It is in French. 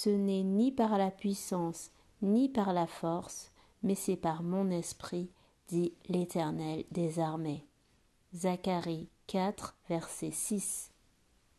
Ce n'est ni par la puissance, ni par la force, mais c'est par mon esprit, dit l'Éternel des armées. Zacharie 4, verset 6.